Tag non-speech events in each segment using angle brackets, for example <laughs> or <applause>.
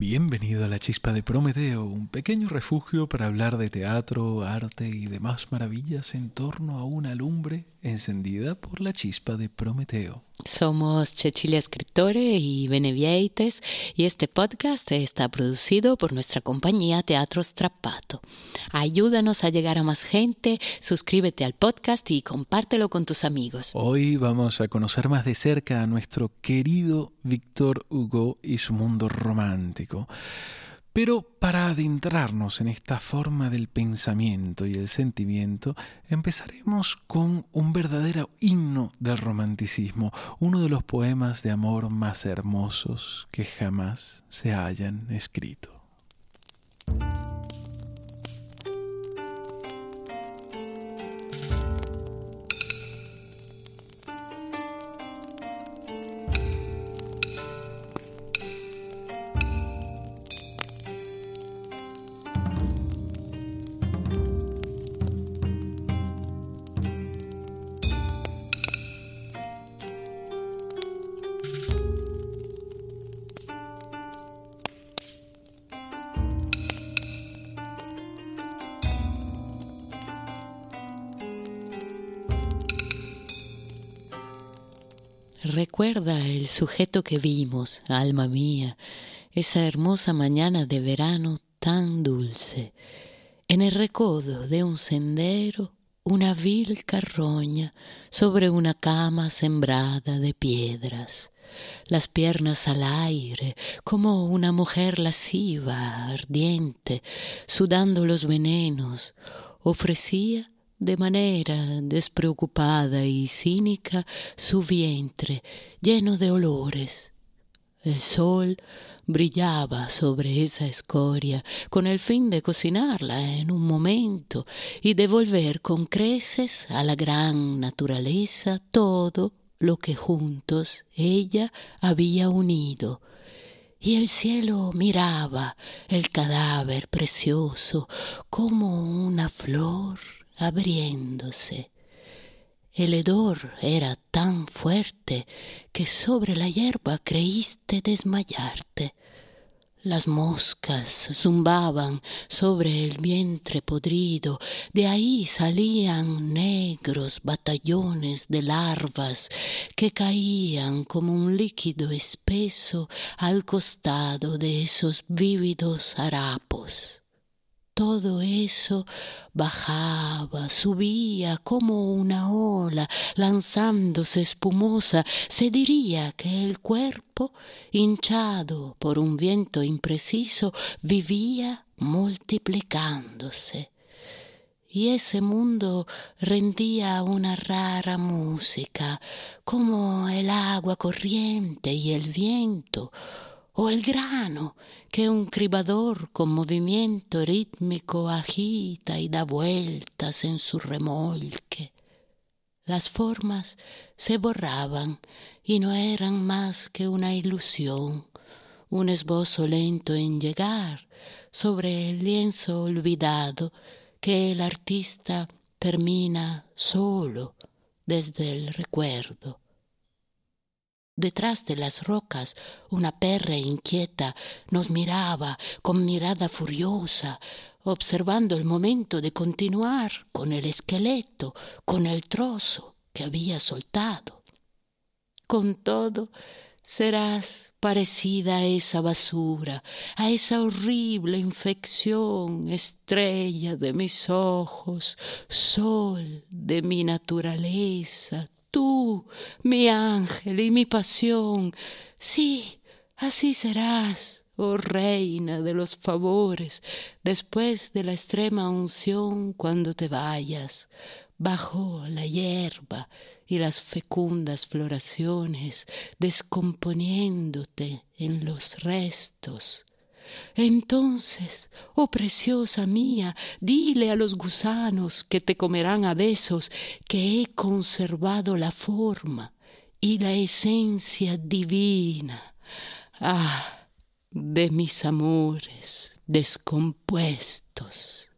Bienvenido a la Chispa de Prometeo, un pequeño refugio para hablar de teatro, arte y demás maravillas en torno a una lumbre encendida por la chispa de Prometeo. Somos Cecilia Escritore y Benevieites y este podcast está producido por nuestra compañía Teatro Strappato. Ayúdanos a llegar a más gente, suscríbete al podcast y compártelo con tus amigos. Hoy vamos a conocer más de cerca a nuestro querido Víctor Hugo y su mundo romántico. Pero para adentrarnos en esta forma del pensamiento y el sentimiento, empezaremos con un verdadero himno del romanticismo, uno de los poemas de amor más hermosos que jamás se hayan escrito. Recuerda el sujeto que vimos, alma mía, esa hermosa mañana de verano tan dulce. En el recodo de un sendero, una vil carroña sobre una cama sembrada de piedras, las piernas al aire, como una mujer lasciva, ardiente, sudando los venenos, ofrecía de manera despreocupada y cínica su vientre lleno de olores. El sol brillaba sobre esa escoria con el fin de cocinarla en un momento y devolver con creces a la gran naturaleza todo lo que juntos ella había unido. Y el cielo miraba el cadáver precioso como una flor abriéndose. El hedor era tan fuerte que sobre la hierba creíste desmayarte. Las moscas zumbaban sobre el vientre podrido, de ahí salían negros batallones de larvas que caían como un líquido espeso al costado de esos vívidos harapos. Todo eso bajaba, subía como una ola, lanzándose espumosa. Se diría que el cuerpo, hinchado por un viento impreciso, vivía multiplicándose. Y ese mundo rendía una rara música, como el agua corriente y el viento, o el grano que un cribador con movimiento rítmico agita y da vueltas en su remolque. Las formas se borraban y no eran más que una ilusión, un esbozo lento en llegar sobre el lienzo olvidado que el artista termina solo desde el recuerdo. Detrás de las rocas una perra inquieta nos miraba con mirada furiosa, observando el momento de continuar con el esqueleto, con el trozo que había soltado. Con todo, serás parecida a esa basura, a esa horrible infección, estrella de mis ojos, sol de mi naturaleza, tú, mi ángel y mi pasión. Sí, así serás, oh reina de los favores, después de la extrema unción cuando te vayas, bajo la hierba y las fecundas floraciones, descomponiéndote en los restos entonces, oh preciosa mía, dile a los gusanos que te comerán a besos que he conservado la forma y la esencia divina. Ah, de mis amores descompuestos.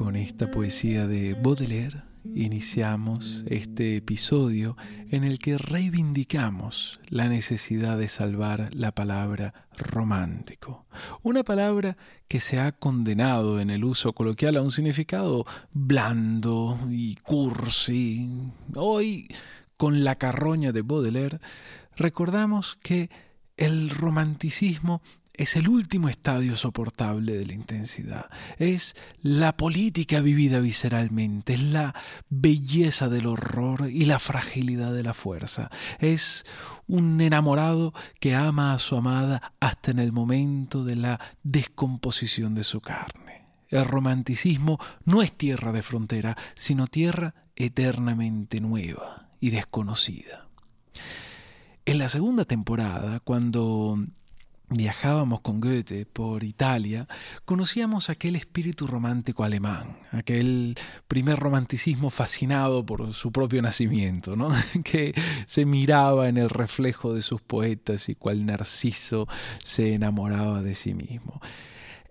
Con esta poesía de Baudelaire iniciamos este episodio en el que reivindicamos la necesidad de salvar la palabra romántico, una palabra que se ha condenado en el uso coloquial a un significado blando y cursi. Hoy, con la carroña de Baudelaire, recordamos que el romanticismo es el último estadio soportable de la intensidad. Es la política vivida visceralmente, es la belleza del horror y la fragilidad de la fuerza. Es un enamorado que ama a su amada hasta en el momento de la descomposición de su carne. El romanticismo no es tierra de frontera, sino tierra eternamente nueva y desconocida. En la segunda temporada, cuando viajábamos con Goethe por Italia, conocíamos aquel espíritu romántico alemán, aquel primer romanticismo fascinado por su propio nacimiento, ¿no? <laughs> que se miraba en el reflejo de sus poetas y cual Narciso se enamoraba de sí mismo.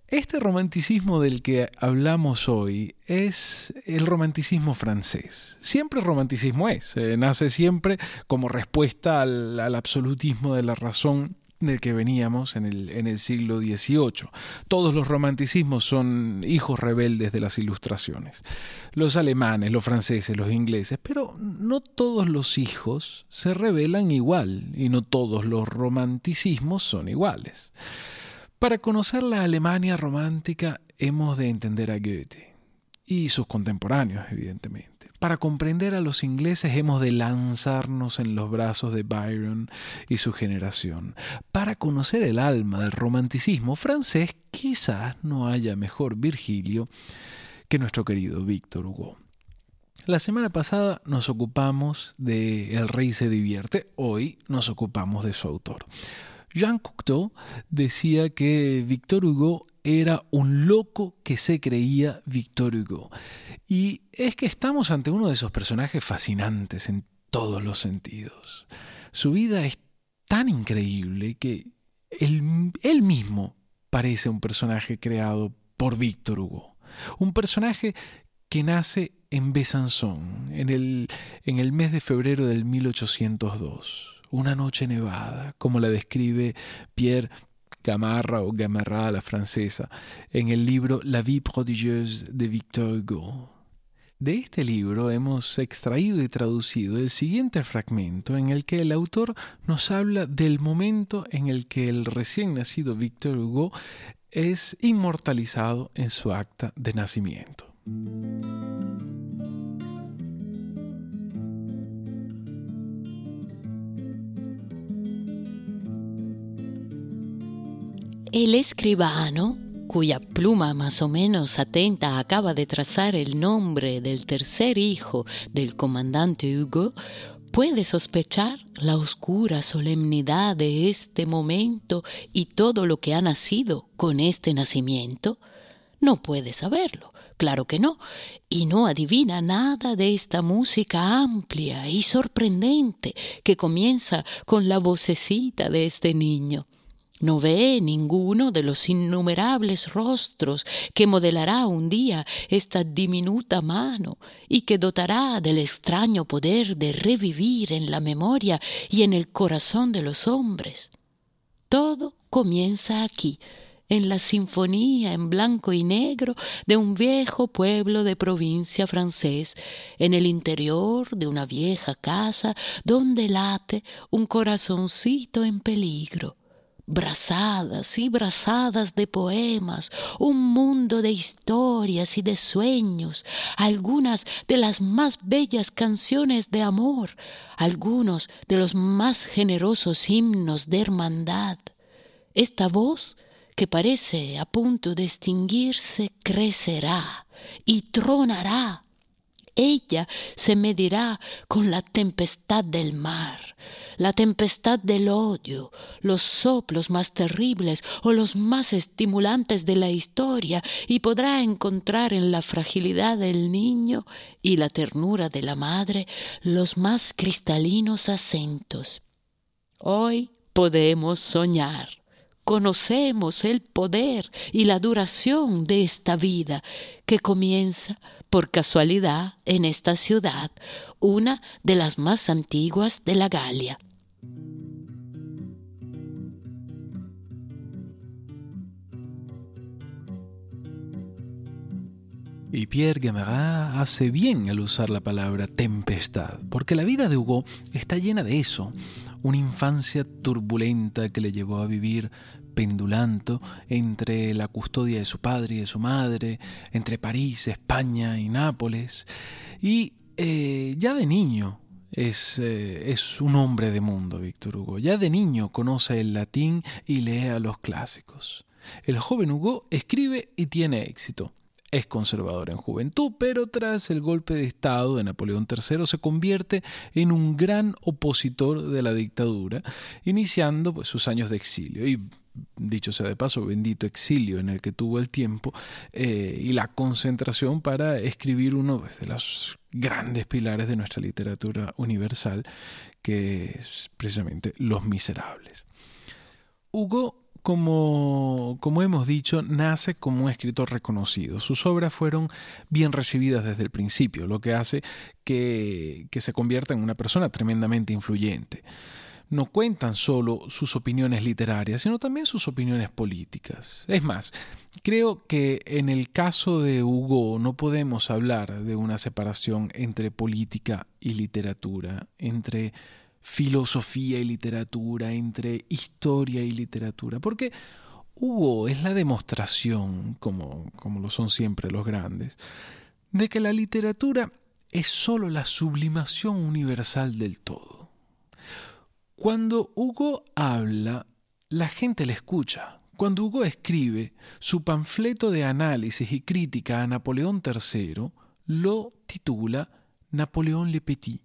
Este romanticismo del que hablamos hoy es el romanticismo francés. Siempre romanticismo es, eh, nace siempre como respuesta al, al absolutismo de la razón del que veníamos en el, en el siglo XVIII. Todos los romanticismos son hijos rebeldes de las ilustraciones. Los alemanes, los franceses, los ingleses, pero no todos los hijos se rebelan igual y no todos los romanticismos son iguales. Para conocer la Alemania romántica hemos de entender a Goethe y sus contemporáneos, evidentemente. Para comprender a los ingleses hemos de lanzarnos en los brazos de Byron y su generación. Para conocer el alma del romanticismo francés quizás no haya mejor Virgilio que nuestro querido Víctor Hugo. La semana pasada nos ocupamos de El rey se divierte, hoy nos ocupamos de su autor. Jean Cocteau decía que Víctor Hugo era un loco que se creía Victor Hugo. Y es que estamos ante uno de esos personajes fascinantes en todos los sentidos. Su vida es tan increíble que él, mismo parece un personaje creado por Víctor Hugo. Un personaje que nace en Besançon en el, en el mes de febrero del 1802 una noche nevada, como la describe Pierre Gamarra o Gamarra a la francesa, en el libro La vie prodigieuse de Victor Hugo. De este libro hemos extraído y traducido el siguiente fragmento en el que el autor nos habla del momento en el que el recién nacido Victor Hugo es inmortalizado en su acta de nacimiento. El escribano, cuya pluma más o menos atenta acaba de trazar el nombre del tercer hijo del comandante Hugo, puede sospechar la oscura solemnidad de este momento y todo lo que ha nacido con este nacimiento? No puede saberlo, claro que no, y no adivina nada de esta música amplia y sorprendente que comienza con la vocecita de este niño. No ve ninguno de los innumerables rostros que modelará un día esta diminuta mano y que dotará del extraño poder de revivir en la memoria y en el corazón de los hombres. Todo comienza aquí, en la sinfonía en blanco y negro de un viejo pueblo de provincia francés, en el interior de una vieja casa donde late un corazoncito en peligro brazadas y brazadas de poemas, un mundo de historias y de sueños, algunas de las más bellas canciones de amor, algunos de los más generosos himnos de hermandad. Esta voz, que parece a punto de extinguirse, crecerá y tronará ella se medirá con la tempestad del mar, la tempestad del odio, los soplos más terribles o los más estimulantes de la historia, y podrá encontrar en la fragilidad del niño y la ternura de la madre los más cristalinos acentos. Hoy podemos soñar conocemos el poder y la duración de esta vida que comienza por casualidad en esta ciudad, una de las más antiguas de la Galia. Y Pierre Guémarat hace bien al usar la palabra tempestad, porque la vida de Hugo está llena de eso, una infancia turbulenta que le llevó a vivir pendulando entre la custodia de su padre y de su madre, entre París, España y Nápoles, y eh, ya de niño es, eh, es, un hombre de mundo, Víctor Hugo. Ya de niño conoce el latín y lee a los clásicos. El joven Hugo escribe y tiene éxito. Es conservador en juventud, pero tras el golpe de Estado de Napoleón III se convierte en un gran opositor de la dictadura, iniciando pues, sus años de exilio. Dicho sea de paso, bendito exilio en el que tuvo el tiempo eh, y la concentración para escribir uno pues, de los grandes pilares de nuestra literatura universal, que es precisamente Los Miserables. Hugo como, como, hemos dicho, nace como un escritor reconocido. Sus obras fueron bien recibidas desde el principio, lo que hace que, que se convierta en una persona tremendamente influyente. No cuentan solo sus opiniones literarias, sino también sus opiniones políticas. Es más, creo que en el caso de Hugo no podemos hablar de una separación entre política y literatura, entre filosofía y literatura, entre historia y literatura, porque Hugo es la demostración, como, como lo son siempre los grandes, de que la literatura es sólo la sublimación universal del todo. Cuando Hugo habla, la gente le escucha. Cuando Hugo escribe su panfleto de análisis y crítica a Napoleón III, lo titula Napoleón le Petit.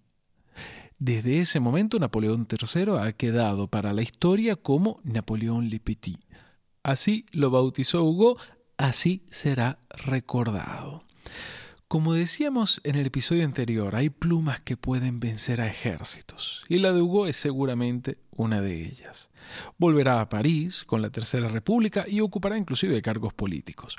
Desde ese momento Napoleón III ha quedado para la historia como Napoleón le Petit. Así lo bautizó Hugo, así será recordado. Como decíamos en el episodio anterior, hay plumas que pueden vencer a ejércitos, y la de Hugo es seguramente una de ellas. Volverá a París con la Tercera República y ocupará inclusive cargos políticos.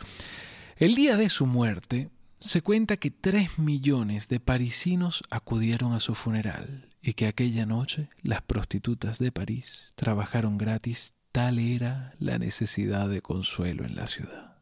El día de su muerte, se cuenta que tres millones de parisinos acudieron a su funeral y que aquella noche las prostitutas de París trabajaron gratis, tal era la necesidad de consuelo en la ciudad.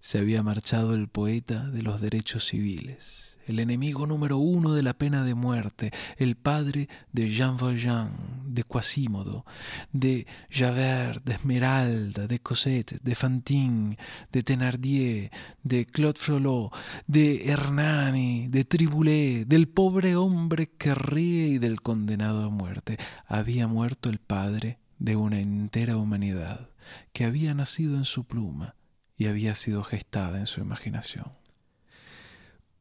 Se había marchado el poeta de los derechos civiles, el enemigo número uno de la pena de muerte, el padre de Jean Valjean, de Quasimodo, de Javert, de Esmeralda, de Cosette, de Fantine, de Thénardier, de Claude Frollo, de Hernani, de Triboulet, del pobre hombre que ríe y del condenado a muerte. Había muerto el padre de una entera humanidad que había nacido en su pluma y había sido gestada en su imaginación.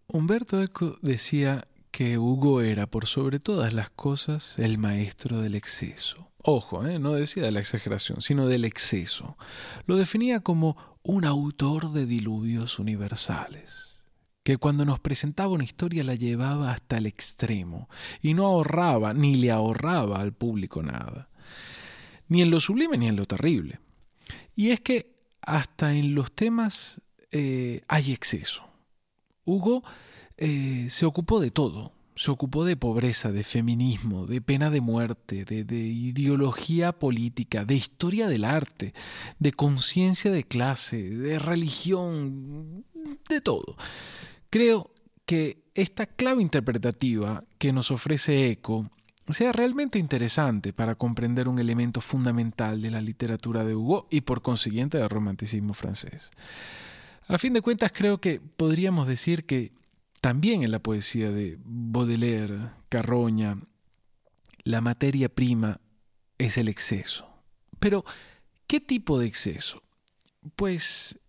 Humberto Eco decía que Hugo era, por sobre todas las cosas, el maestro del exceso. Ojo, ¿eh? no decía de la exageración, sino del exceso. Lo definía como un autor de diluvios universales, que cuando nos presentaba una historia la llevaba hasta el extremo y no ahorraba ni le ahorraba al público nada, ni en lo sublime ni en lo terrible. Y es que hasta en los temas eh, hay exceso. Hugo eh, se ocupó de todo. Se ocupó de pobreza, de feminismo, de pena de muerte, de, de ideología política, de historia del arte, de conciencia de clase, de religión, de todo. Creo que esta clave interpretativa que nos ofrece Eco sea realmente interesante para comprender un elemento fundamental de la literatura de Hugo y por consiguiente del romanticismo francés. A fin de cuentas, creo que podríamos decir que también en la poesía de Baudelaire, Carroña, la materia prima es el exceso. Pero, ¿qué tipo de exceso? Pues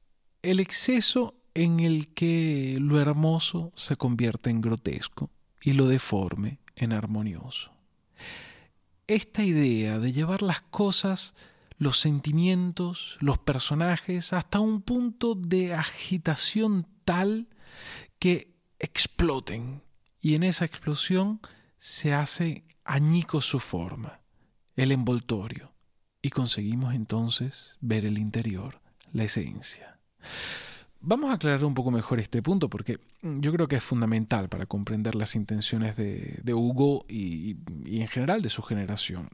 el exceso en el que lo hermoso se convierte en grotesco y lo deforme en armonioso. Esta idea de llevar las cosas los sentimientos, los personajes, hasta un punto de agitación tal que exploten. Y en esa explosión se hace añico su forma, el envoltorio, y conseguimos entonces ver el interior, la esencia. Vamos a aclarar un poco mejor este punto porque yo creo que es fundamental para comprender las intenciones de, Hugo y, y en general de su generación.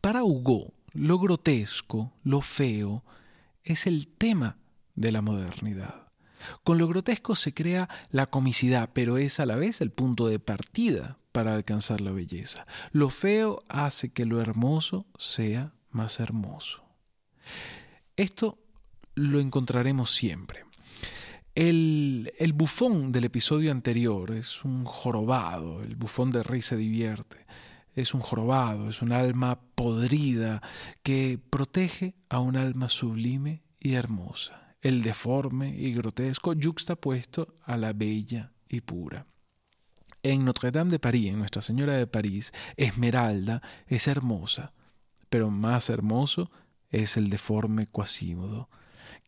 Para Hugo, lo grotesco, lo feo, es el tema de la modernidad. Con lo grotesco se crea la comicidad, pero es a la vez el punto de partida para alcanzar la belleza. Lo feo hace que lo hermoso sea más hermoso. Esto lo encontraremos siempre. El, el, bufón del episodio anterior es un jorobado, el bufón de rey se divierte, es un jorobado, es un alma podrida que protege a un alma sublime y hermosa el deforme y grotesco yuxtapuesto a la bella y pura. En Notre Dame de París, en Nuestra Señora de París, Esmeralda es hermosa, pero más hermoso es el deforme Quasímodo,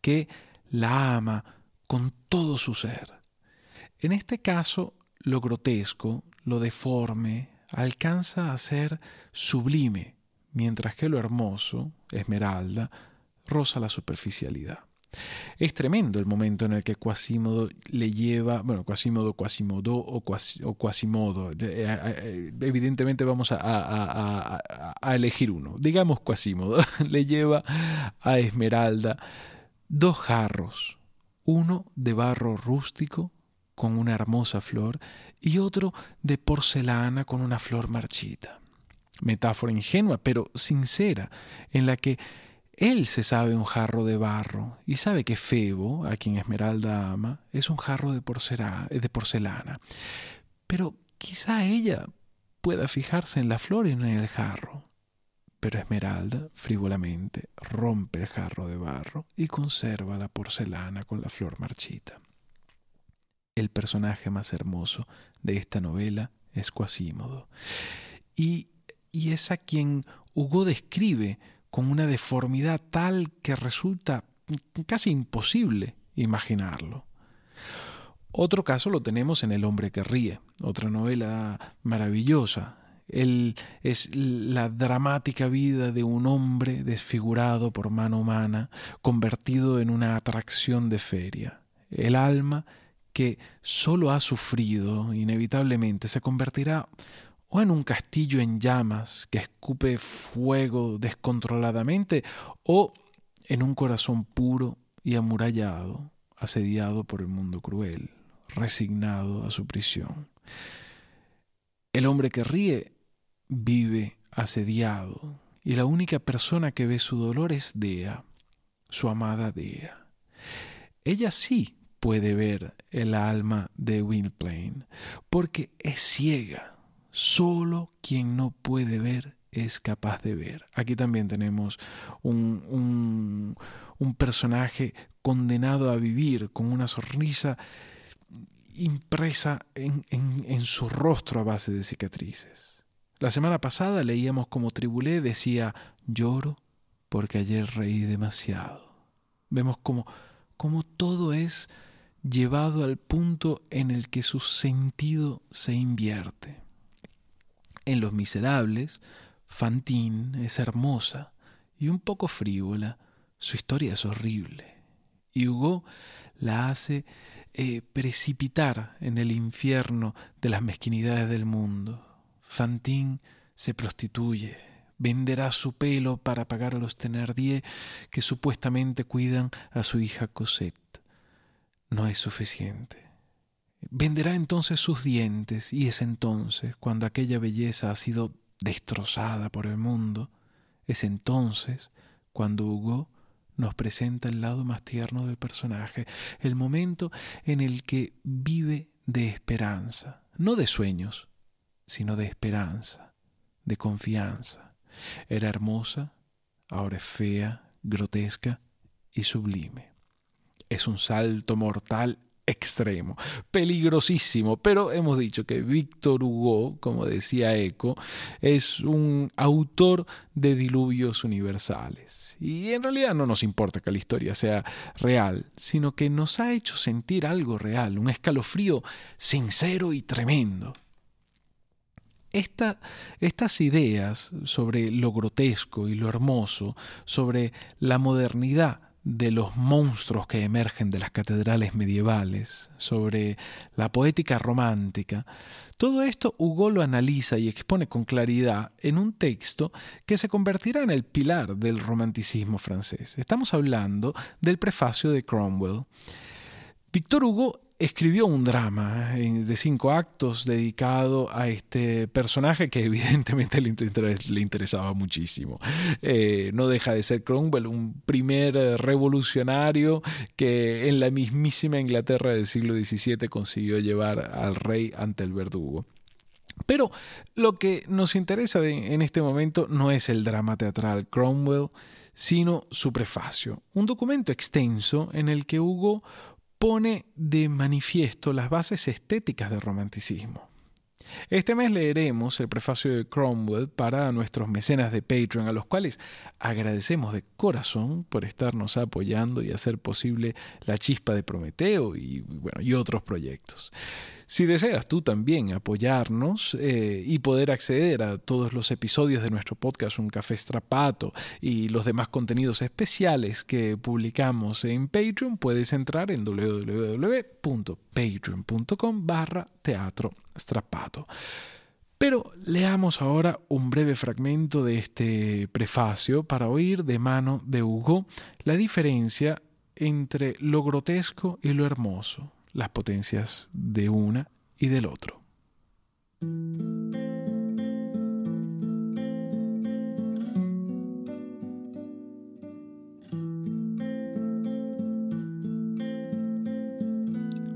que la ama con todo su ser. En este caso, lo grotesco, lo deforme, alcanza a ser sublime, mientras que lo hermoso, Esmeralda, roza la superficialidad. Es tremendo el momento en el que Quasimodo le lleva, bueno, Quasimodo, Quasimodo o, Quasimodo. Eh, eh, evidentemente vamos a, elegir uno. Digamos Quasimodo. <laughs> Le lleva a Esmeralda dos jarros. Uno de barro rústico con una hermosa flor y otro de porcelana con una flor marchita. Metáfora ingenua, pero sincera, en la que él se sabe un jarro de barro y sabe que Febo, a quien Esmeralda ama, es un jarro de porcelana, de porcelana. Pero quizá ella pueda fijarse en la flor y no en el jarro. Pero Esmeralda, frívolamente, rompe el jarro de barro y conserva la porcelana con la flor marchita. El personaje más hermoso de esta novela es Quasímodo. Y, y es a quien Hugo describe con una deformidad tal que resulta casi imposible imaginarlo. Otro caso lo tenemos en El hombre que ríe, otra novela maravillosa. Es la dramática vida de un hombre desfigurado por mano humana, convertido en una atracción de feria. El alma que solo ha sufrido, inevitablemente, se convertirá o en un castillo en llamas que escupe fuego descontroladamente, o en un corazón puro y amurallado, asediado por el mundo cruel, resignado a su prisión. El hombre que ríe vive asediado, y la única persona que ve su dolor es Dea, su amada Dea. Ella sí puede ver el alma de Gwynplaine, porque es ciega Solo quien no puede ver es capaz de ver. Aquí también tenemos un, personaje condenado a vivir con una sonrisa impresa en, en, su rostro a base de cicatrices. La semana pasada leíamos como Tribulé decía, lloro porque ayer reí demasiado. Vemos como, como todo es llevado al punto en el que su sentido se invierte. En Los Miserables, Fantine es hermosa y un poco frívola. Su historia es horrible. Y Hugo la hace eh, precipitar en el infierno de las mezquinidades del mundo. Fantine se prostituye, venderá su pelo para pagar a los Thenardier que supuestamente cuidan a su hija Cosette. No es suficiente. Venderá entonces sus dientes y es entonces, cuando aquella belleza ha sido destrozada por el mundo, es entonces cuando Hugo nos presenta el lado más tierno del personaje, el momento en el que vive de esperanza, no de sueños, sino de esperanza, de confianza. Era hermosa, ahora es fea, grotesca y sublime. Es un salto mortal extremo, peligrosísimo, pero hemos dicho que Víctor Hugo, como decía Eco, es un autor de diluvios universales. Y en realidad no nos importa que la historia sea real, sino que nos ha hecho sentir algo real, un escalofrío sincero y tremendo. estas ideas sobre lo grotesco y lo hermoso, sobre la modernidad de los monstruos que emergen de las catedrales medievales, sobre la poética romántica, todo esto Hugo lo analiza y expone con claridad en un texto que se convertirá en el pilar del romanticismo francés. Estamos hablando del prefacio de Cromwell. Víctor Hugo escribió un drama eh, de cinco actos dedicado a este personaje que <laughs> evidentemente le, interesaba muchísimo. Eh, no deja de ser Cromwell, un primer eh, revolucionario que en la mismísima Inglaterra del siglo XVII consiguió llevar al rey ante el verdugo. Pero lo que nos interesa en este momento no es el drama teatral Cromwell, sino su prefacio, un documento extenso en el que Hugo pone de manifiesto las bases estéticas del romanticismo. Este mes leeremos el prefacio de Cromwell para nuestros mecenas de Patreon, a los cuales agradecemos de corazón por estarnos apoyando y hacer posible la chispa de Prometeo y, bueno, y otros proyectos. Si deseas tú también apoyarnos eh, y poder acceder a todos los episodios de nuestro podcast Un Café Strapato y los demás contenidos especiales que publicamos en Patreon, puedes entrar en www.patreon.com barra teatro strapato. Pero leamos ahora un breve fragmento de este prefacio para oír de mano de Hugo la diferencia entre lo grotesco y lo hermoso, las potencias de una y del otro.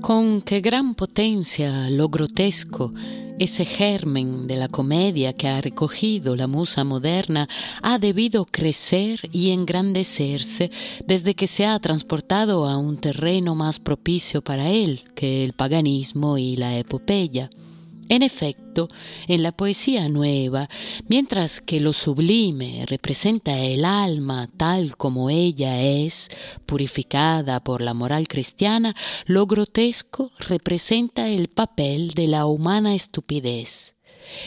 Con qué gran potencia lo grotesco ese germen de la comedia que ha recogido la musa moderna ha debido crecer y engrandecerse desde que se ha transportado a un terreno más propicio para él que el paganismo y la epopeya. En efecto, en la poesía nueva, mientras que lo sublime representa el alma tal como ella es, purificada por la moral cristiana, lo grotesco representa el papel de la humana estupidez.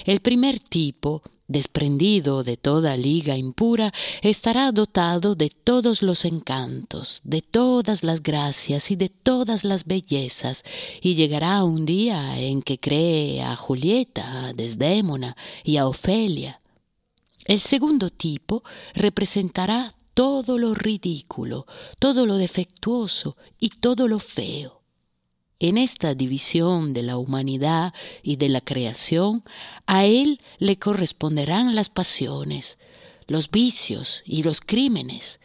El primer tipo desprendido de toda liga impura, estará dotado de todos los encantos, de todas las gracias y de todas las bellezas, y llegará un día en que cree a Julieta, a Desdémona y a Ofelia. El segundo tipo representará todo lo ridículo, todo lo defectuoso y todo lo feo en esta división de la humanidad y de la creación, a él le corresponderán las pasiones, los vicios y los crímenes.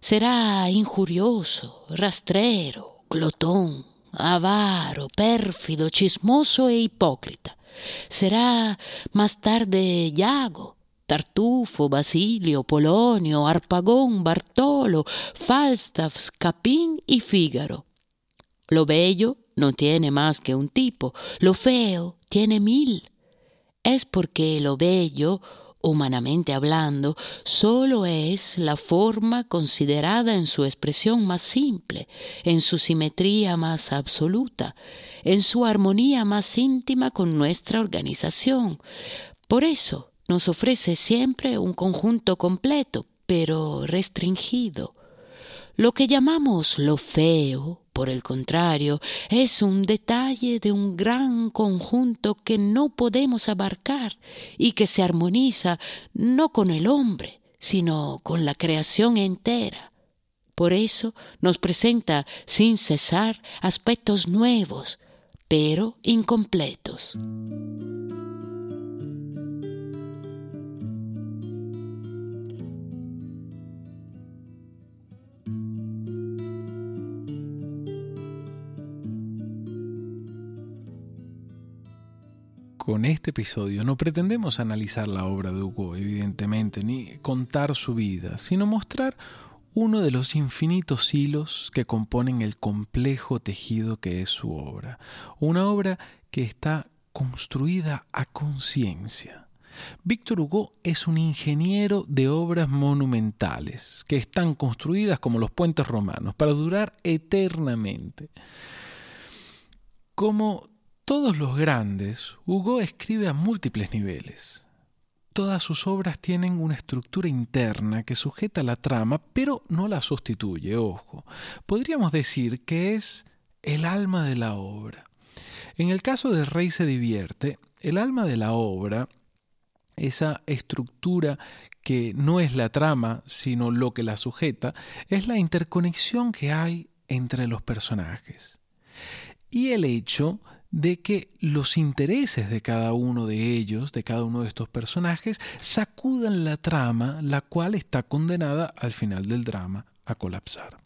Será injurioso, rastrero, glotón, avaro, pérfido, chismoso e hipócrita. Será más tarde Yago, Tartufo, Basilio, Polonio, Arpagón, Bartolo, Falstaff, Capín y Fígaro. Lo bello no tiene más que un tipo, lo feo tiene mil. Es porque lo bello, humanamente hablando, solo es la forma considerada en su expresión más simple, en su simetría más absoluta, en su armonía más íntima con nuestra organización. Por eso nos ofrece siempre un conjunto completo, pero restringido. Lo que llamamos lo feo, por el contrario, es un detalle de un gran conjunto que no podemos abarcar y que se armoniza no con el hombre, sino con la creación entera. Por eso nos presenta sin cesar aspectos nuevos, pero incompletos. Con este episodio no pretendemos analizar la obra de Hugo, evidentemente, ni contar su vida, sino mostrar uno de los infinitos hilos que componen el complejo tejido que es su obra. Una obra que está construida a conciencia. Víctor Hugo es un ingeniero de obras monumentales, que están construidas como los puentes romanos, para durar eternamente. Como todos los grandes, Hugo escribe a múltiples niveles. Todas sus obras tienen una estructura interna que sujeta la trama, pero no la sustituye, ojo. Podríamos decir que es el alma de la obra. En el caso de Rey se divierte, el alma de la obra, esa estructura que no es la trama, sino lo que la sujeta, es la interconexión que hay entre los personajes. Y el hecho de que los intereses de cada uno de ellos, de cada uno de estos personajes, sacudan la trama, la cual está condenada al final del drama a colapsar.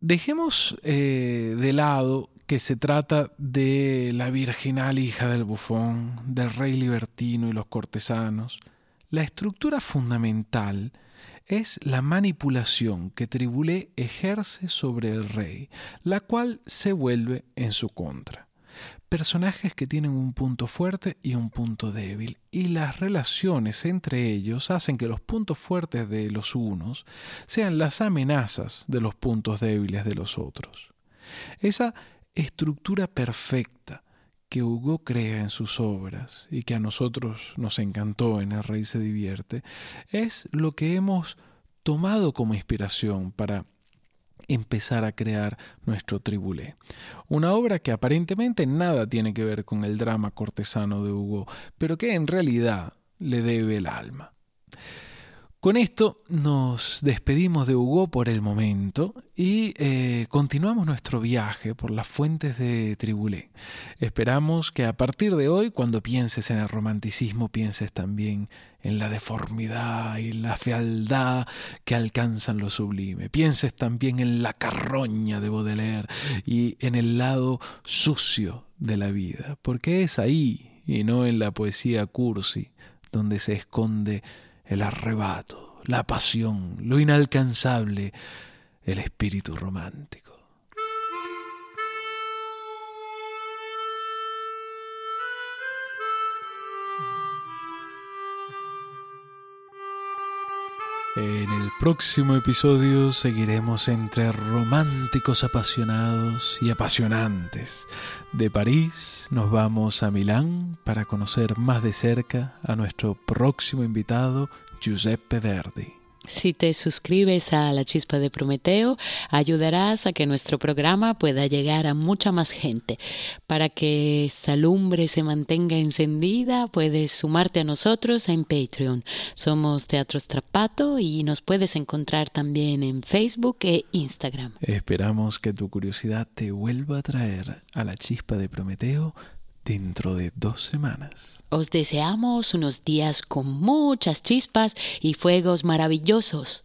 Dejemos eh, de lado que se trata de la virginal hija del bufón, del rey libertino y los cortesanos. La estructura fundamental es la manipulación que Tribulé ejerce sobre el rey, la cual se vuelve en su contra. Personajes que tienen un punto fuerte y un punto débil, y las relaciones entre ellos hacen que los puntos fuertes de los unos sean las amenazas de los puntos débiles de los otros. Esa estructura perfecta que Hugo crea en sus obras y que a nosotros nos encantó en El Rey se divierte, es lo que hemos tomado como inspiración para empezar a crear nuestro tribulé. Una obra que aparentemente nada tiene que ver con el drama cortesano de Hugo, pero que en realidad le debe el alma. Con esto nos despedimos de Hugo por el momento y eh, continuamos nuestro viaje por las fuentes de Tribulé. Esperamos que a partir de hoy, cuando pienses en el romanticismo, pienses también en la deformidad y la fealdad que alcanzan lo sublime. Pienses también en la carroña de Baudelaire y en el lado sucio de la vida, porque es ahí y no en la poesía cursi donde se esconde el arrebato, la pasión, lo inalcanzable, el espíritu romántico. En el próximo episodio seguiremos entre románticos apasionados y apasionantes. De París nos vamos a Milán para conocer más de cerca a nuestro próximo invitado, Giuseppe Verdi. Si te suscribes a La Chispa de Prometeo, ayudarás a que nuestro programa pueda llegar a mucha más gente. Para que esta lumbre se mantenga encendida, puedes sumarte a nosotros en Patreon. Somos Teatro Strapato y nos puedes encontrar también en Facebook e Instagram. Esperamos que tu curiosidad te vuelva a traer a La Chispa de Prometeo dentro de dos semanas. Os deseamos unos días con muchas chispas y fuegos maravillosos.